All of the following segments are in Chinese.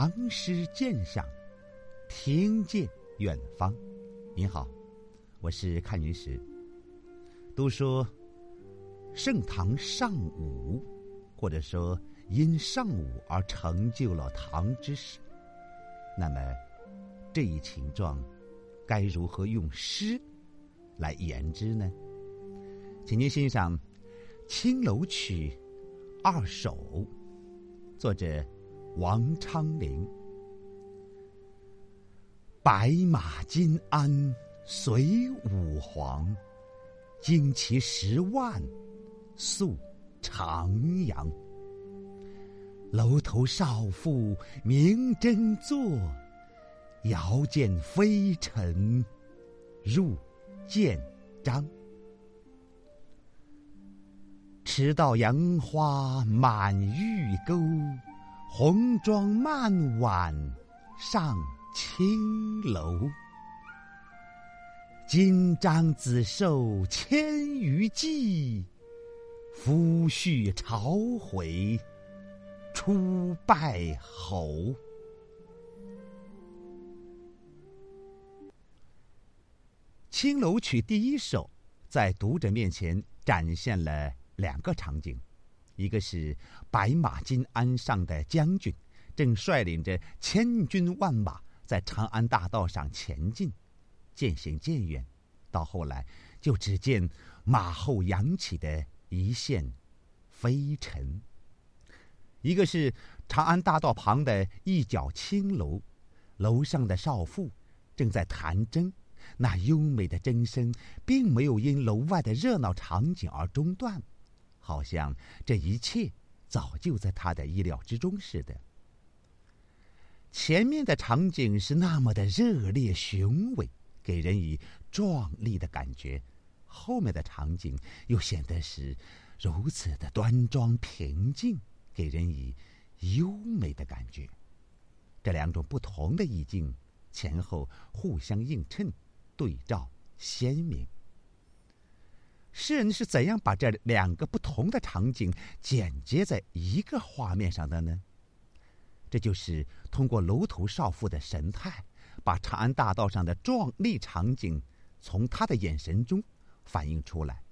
唐诗鉴赏，听见远方。您好，我是看云石。都说盛唐尚武，或者说因尚武而成就了唐之史。那么这一情状，该如何用诗来言之呢？请您欣赏《青楼曲》二首，作者王昌龄。白马金鞍随武皇，旌旗十万宿长阳。楼头少妇明争坐，遥见飞尘入见章。迟到杨花满玉钩，红妆漫晚上青楼。金章子受千余骑，夫婿朝回出拜侯。《青楼曲》第一首，在读者面前展现了。两个场景，一个是白马金鞍上的将军，正率领着千军万马在长安大道上前进，渐行渐远，到后来就只见马后扬起的一线飞尘；一个是长安大道旁的一角青楼，楼上的少妇正在弹筝，那优美的筝声并没有因楼外的热闹场景而中断。好像这一切早就在他的意料之中似的。前面的场景是那么的热烈雄伟，给人以壮丽的感觉；后面的场景又显得是如此的端庄平静，给人以优美的感觉。这两种不同的意境前后互相映衬，对照鲜明。诗人是怎样把这两个不同的场景剪接在一个画面上的呢？这就是通过楼头少妇的神态，把长安大道上的壮丽场景从他的眼神中反映出来。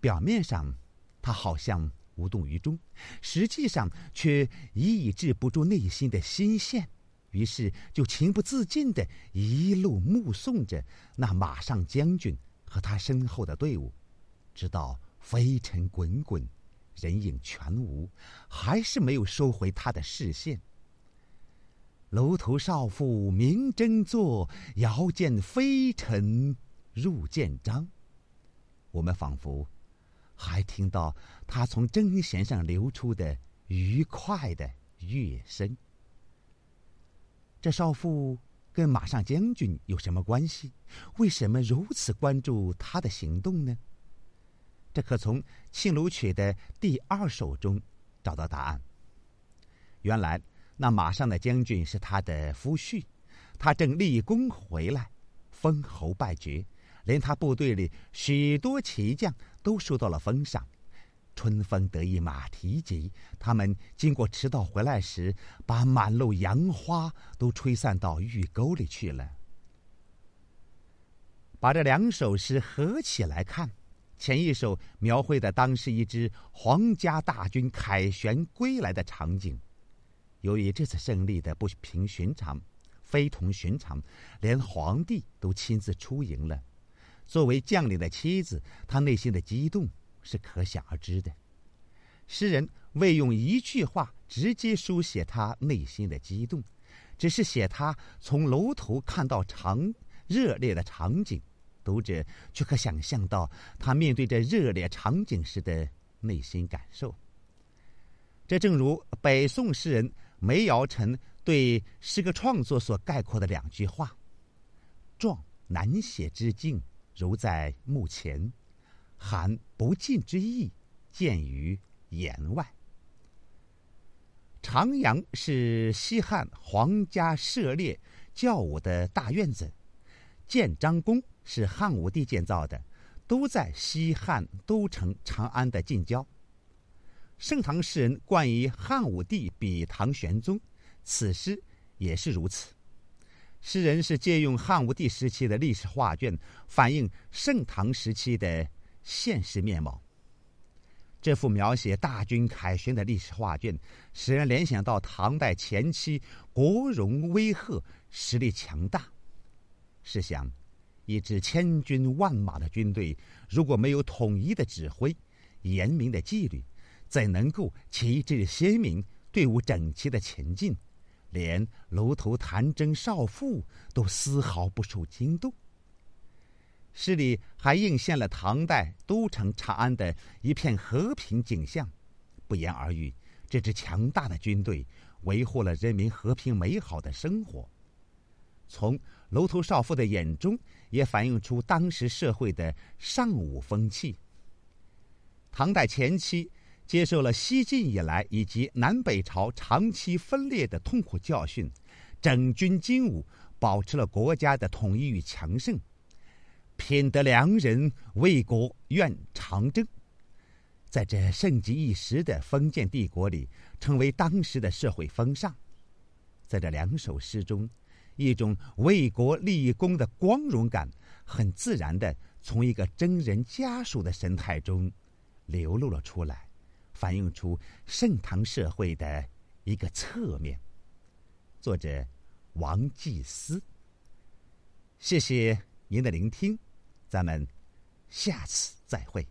表面上，他好像无动于衷，实际上却抑制不住内心的心弦，于是就情不自禁的一路目送着那马上将军。和他身后的队伍，直到飞尘滚滚，人影全无，还是没有收回他的视线。楼头少妇明争坐，遥见飞尘入见章。我们仿佛还听到他从针弦上流出的愉快的乐声。这少妇。跟马上将军有什么关系？为什么如此关注他的行动呢？这可从《庆楼曲》的第二首中找到答案。原来那马上的将军是他的夫婿，他正立功回来，封侯拜爵，连他部队里许多骑将都受到了封赏。春风得意马蹄疾，他们经过迟到回来时，把满路杨花都吹散到玉沟里去了。把这两首诗合起来看，前一首描绘的当时一支皇家大军凯旋归来的场景。由于这次胜利的不平寻常，非同寻常，连皇帝都亲自出迎了。作为将领的妻子，她内心的激动。是可想而知的。诗人未用一句话直接书写他内心的激动，只是写他从楼头看到场热烈的场景，读者却可想象到他面对这热烈场景时的内心感受。这正如北宋诗人梅尧臣对诗歌创作所概括的两句话：“壮难写之境，如在目前。”含不尽之意，见于言外。长阳是西汉皇家射猎教武的大院子，建章宫是汉武帝建造的，都在西汉都城长安的近郊。盛唐诗人冠以汉武帝比唐玄宗，此诗也是如此。诗人是借用汉武帝时期的历史画卷，反映盛唐时期的现实面貌。这幅描写大军凯旋的历史画卷，使人联想到唐代前期国荣威赫、实力强大。试想，一支千军万马的军队，如果没有统一的指挥、严明的纪律，怎能够旗帜鲜明、队伍整齐的前进？连楼头弹筝少妇都丝毫不受惊动。诗里还映现了唐代都城长安的一片和平景象，不言而喻，这支强大的军队维护了人民和平美好的生活。从楼头少妇的眼中，也反映出当时社会的尚武风气。唐代前期接受了西晋以来以及南北朝长期分裂的痛苦教训，整军精武，保持了国家的统一与强盛。品德良人为国愿长征，在这盛极一时的封建帝国里，成为当时的社会风尚。在这两首诗中，一种为国立功的光荣感，很自然的从一个征人家属的神态中流露了出来，反映出盛唐社会的一个侧面。作者王继思，谢谢您的聆听。咱们下次再会。